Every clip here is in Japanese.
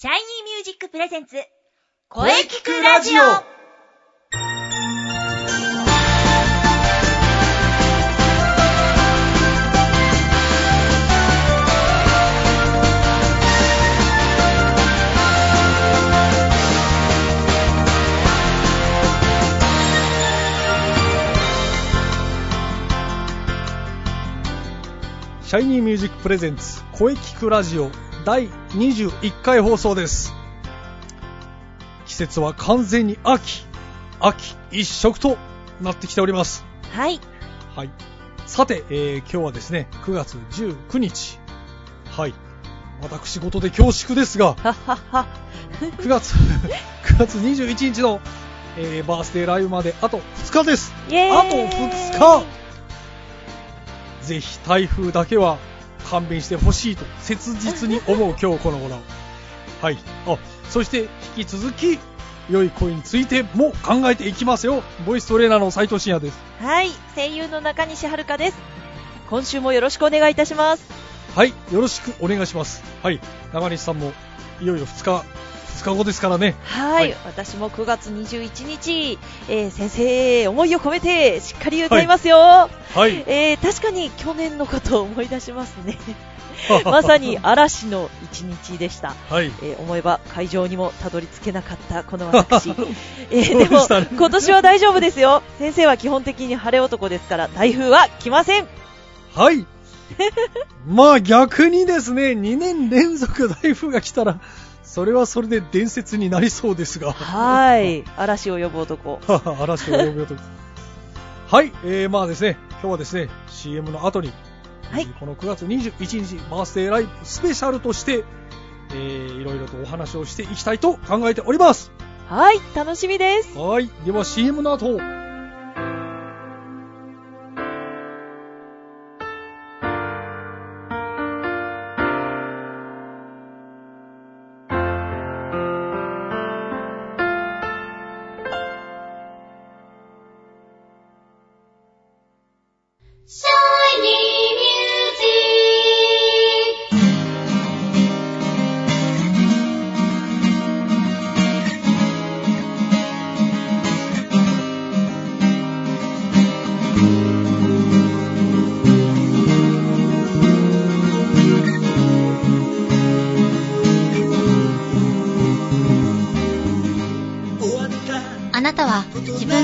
シャイニーミュージックプレゼンツ声聞くラジオ。シャイニーミュージック presents 声キクラジオ第21回放送です。季節は完全に秋。秋一色となってきております。はい。はい。さて、えー今日はですね9月19日。はい。私事で恐縮ですがはっはっは。9月 9月21日の、えーバースデーライブまであと2日です。あと2日。ぜひ台風だけは勘弁してほしいと切実に思う今日この頃はい。あそして引き続き良い声についても考えていきますよ。ボイストレーナーの斉藤慎也です。はい。声優の中西遥です。今週もよろしくお願いいたします。はい。よろしくお願いします。はい。中西さんもいよいよ2日2日後ですからね。はい、はい。私も9月21日、えー先生思いを込めてしっかり歌いますよ、はい。えー確かに去年のことを思い出しますね。まさに嵐の一日でした。はい。えー思えば会場にもたどり着けなかったこの私、えーでも今年は大丈夫ですよ。先生は基本的に晴れ男ですから台風は来ません。はい。まあ逆にですね、2年連続台風が来たら、それはそれで伝説になりそうですが。はい。嵐を呼ぶ男。嵐を呼ぶよと。はい、えー、まあですね、今日はですね、CM の後に、はい。この9月21日、バースデーライブスペシャルとして、えー、いろいろとお話をしていきたいと考えております。はい。楽しみです。はい、では CM の後、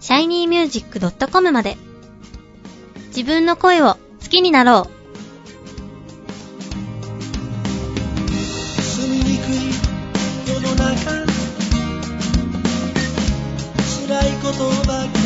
shinymusic.com まで。自分の声を好きになろう。住みにくい世の中辛いことばかり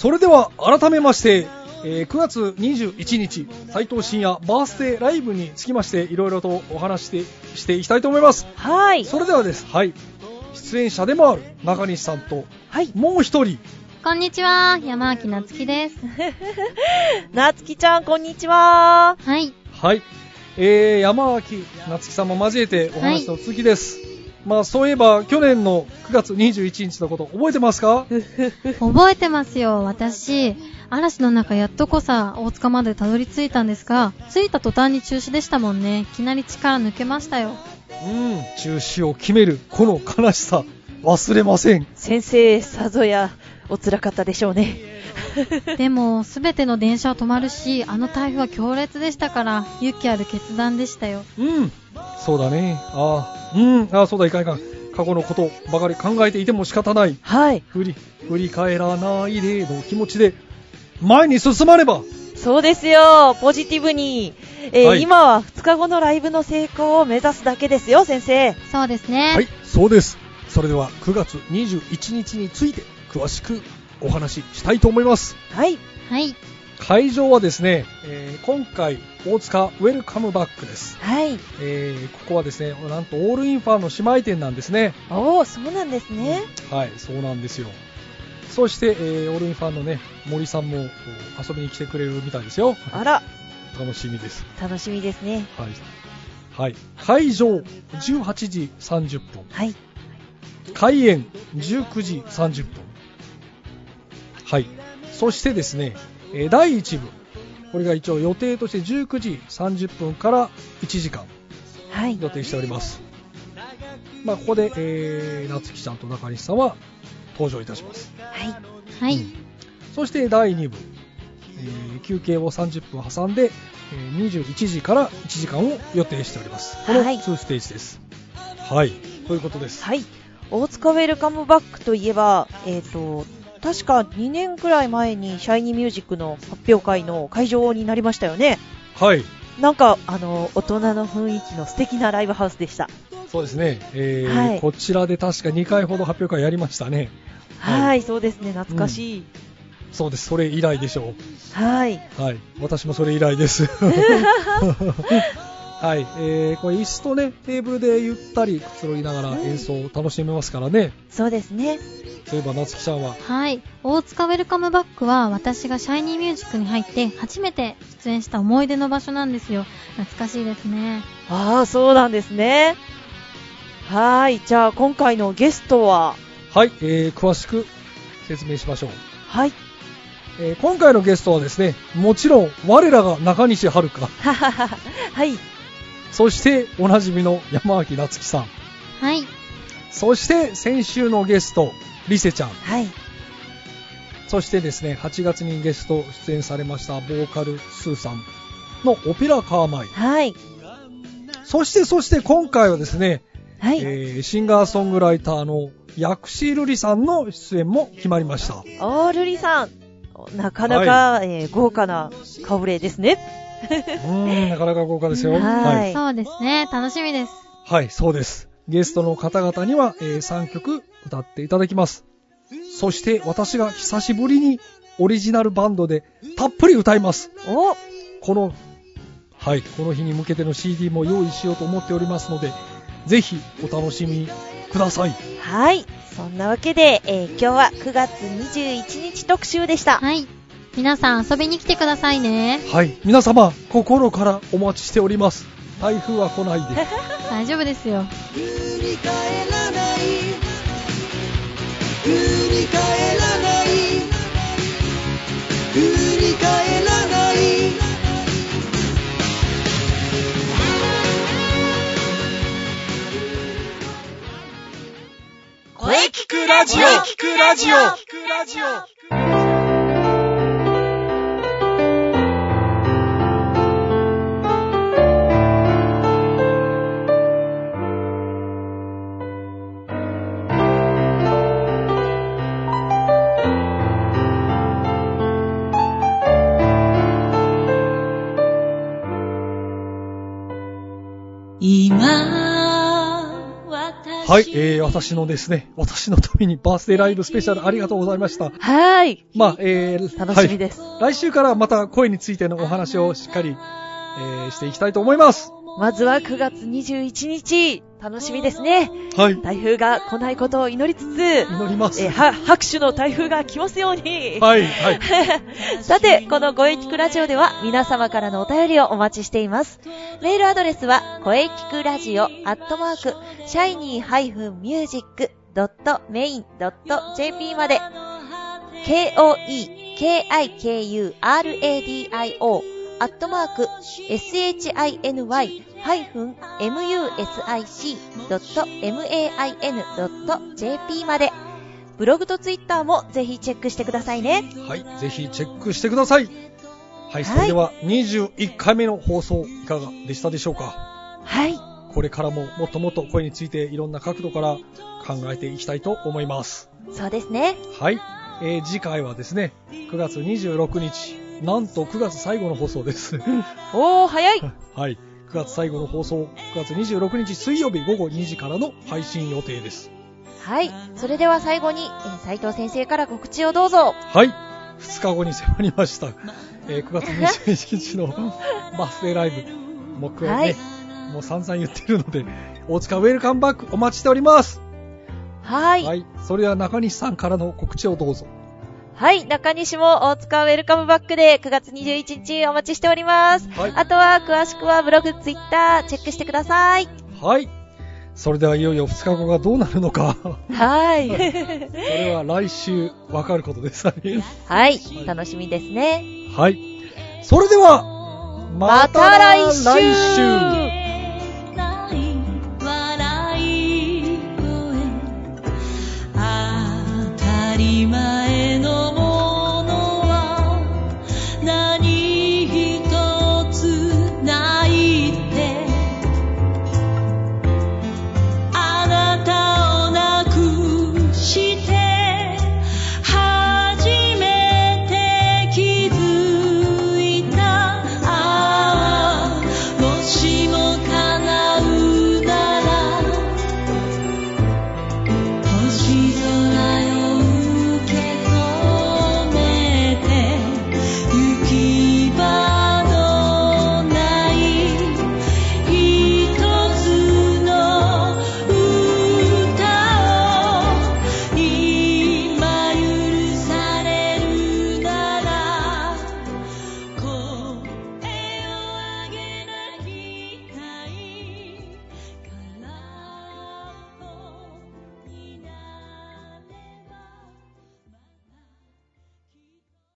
それでは改めまして、えー9月21日、斉藤慎也バースデーライブにつきまして、いろいろとお話してしていきたいと思います。はいそれではです、はい、出演者でもある中西さんと、はいもう一人、こんにちは、山脇なつきです。なつきちゃんこんにちははい。はい、えー、山脇夏樹さんも交えてお話の続きです。まあそういえば去年の9月21日のこと覚えてますか？覚えてますよ、私。嵐の中やっとこさ、大塚までたどり着いたんですが、着いた途端に中止でしたもんね。いきなり力抜けましたよ。うん、中止を決めるこの悲しさ忘れません。先生、さぞやお辛かったでしょうね。でも、すべての電車は止まるし、あの台風は強烈でしたから、勇気ある決断でしたよ。うん、そうだね。ああ、うん、ああ、そうだ、いかんいかん。過去のことばかり考えていても仕方ない。はい。振り、振り返らないでの気持ちで、前に進まねば。そうですよ、ポジティブに。えーはい今は2日後のライブの成功を目指すだけですよ、先生。そうですね。はい、そうです。それでは9月21日について詳しくお話ししたいと思います。はい。はい。会場はですね、えー今回大塚ウェルカムバックです。はい。えーここはですね、なんとオールインファンの姉妹店なんですね。おー、そうなんですね。はい、そうなんですよ。そして、えーオールインファンのね、森さんも遊びに来てくれるみたいですよ。あら、楽しみです。楽しみですね。はい。はい。会場18時30分。はい。開演19時30分。はい。そしてですね、えー第1部。これが一応予定として19時30分から1時間はい。予定しております。まあ、ここで、えー、夏希ちゃんと中西さんは登場いたします。はい。はい。うんそして第2部、えー休憩を30分挟んで、えー21時から1時間を予定しております。このはい2ステージです。はい。ということです。はい。大塚ウェルカムバックといえば、えっ、と、確か2年くらい前にシャイニーミュージックの発表会の会場になりましたよね。はい。なんか、あの、大人の雰囲気の素敵なライブハウスでした。そうですね。えーはいこちらで確か2回ほど発表会やりましたね。はい、はいそうですね、懐かしい。そうです。それ以来でしょはい。う。はい。私もそれ以来です。はい。えー、これ椅子とね、テーブルでゆったりくつろぎながら演奏を楽しめますからね。そうですね。そういえば、夏希ちゃんは？はい。大塚ウェルカムバックは私がシャイニーミュージックに入って初めて出演した思い出の場所なんですよ。懐かしいですね。ああ、そうなんですね。はい。じゃあ、今回のゲストは、はい。えー、詳しく説明しましょう。はい。えー今回のゲストはですね、もちろん我らが中西遥香、はははは。はい。そしておなじみの山脇夏樹さん、はい。そして先週のゲスト、リセちゃん、はい。そしてですね、8月にゲスト出演されましたボーカルスーさんのオペラカーマイ。はい。そしてそして今回はですね、はい。えーシンガーソングライターの薬師瑠璃さんの出演も決まりました。おー、ルリさん。なかなか、えー豪華な顔ぶれですね。うーん、なかなか豪華ですよ。はいはい。そうですね。楽しみです。はい、そうです。ゲストの方々には、え3曲歌っていただきます。そして私が久しぶりにオリジナルバンドでたっぷり歌います。おこの、はい、この日に向けての CD も用意しようと思っておりますので、ぜひお楽しみください。はい。そんなわけで、えー今日は9月21日特集でした。はい。皆さん遊びに来てくださいね。はい、皆様、心からお待ちしております。台風は来ないで。大丈夫ですよ。振り返らない振り返らない振り返らない声聞くラジオ聞くラジオ聞くラジオはい、えー、私のですね、私のためにバースデーライブスペシャルありがとうございました。はい。まあ、えー、楽しみです。はい来週からまた声についてのお話をしっかり、えー、していきたいと思います。まずは9月21日、楽しみですね。はい、台風が来ないことを祈りつつ、祈ります。えーは拍手の台風が来ますように。はい、はい。さて、この声聞くラジオでは皆様からのお便りをお待ちしています。メールアドレスは、声聞くラジオアットマーク、shiny-music.main.jp まで、k-o-e-k-i-k-u-r-a-d-i-o アットマーク、shiny-music.main.jp まで、ブログとツイッターもぜひチェックしてくださいね。はい、ぜひチェックしてください。はい、それでは21回目の放送いかがでしたでしょうか？はい。これからももっともっと声についていろんな角度から考えていきたいと思います。そうですね。はい、えー次回はですね、9月26日、なんと9月最後の放送です。おー、早い はい、9月最後の放送、9月26日水曜日午後2時からの配信予定です。はい。それでは最後に、えー斉藤先生から告知をどうぞ。はい、2日後に迫りました。えー9月21日の バースデーライブ。僕はね、はいもう散々言ってるので、大塚ウェルカムバックお待ちしております。はい。はい、それでは中西さんからの告知をどうぞ。はい。中西も大塚ウェルカムバックで9月21日お待ちしております。はいあとは詳しくはブログ、ツイッターチェックしてください。はい。それではいよいよ2日後がどうなるのか。はい。それは来週わかることです。はい。楽しみですね。はい。それでは、また来週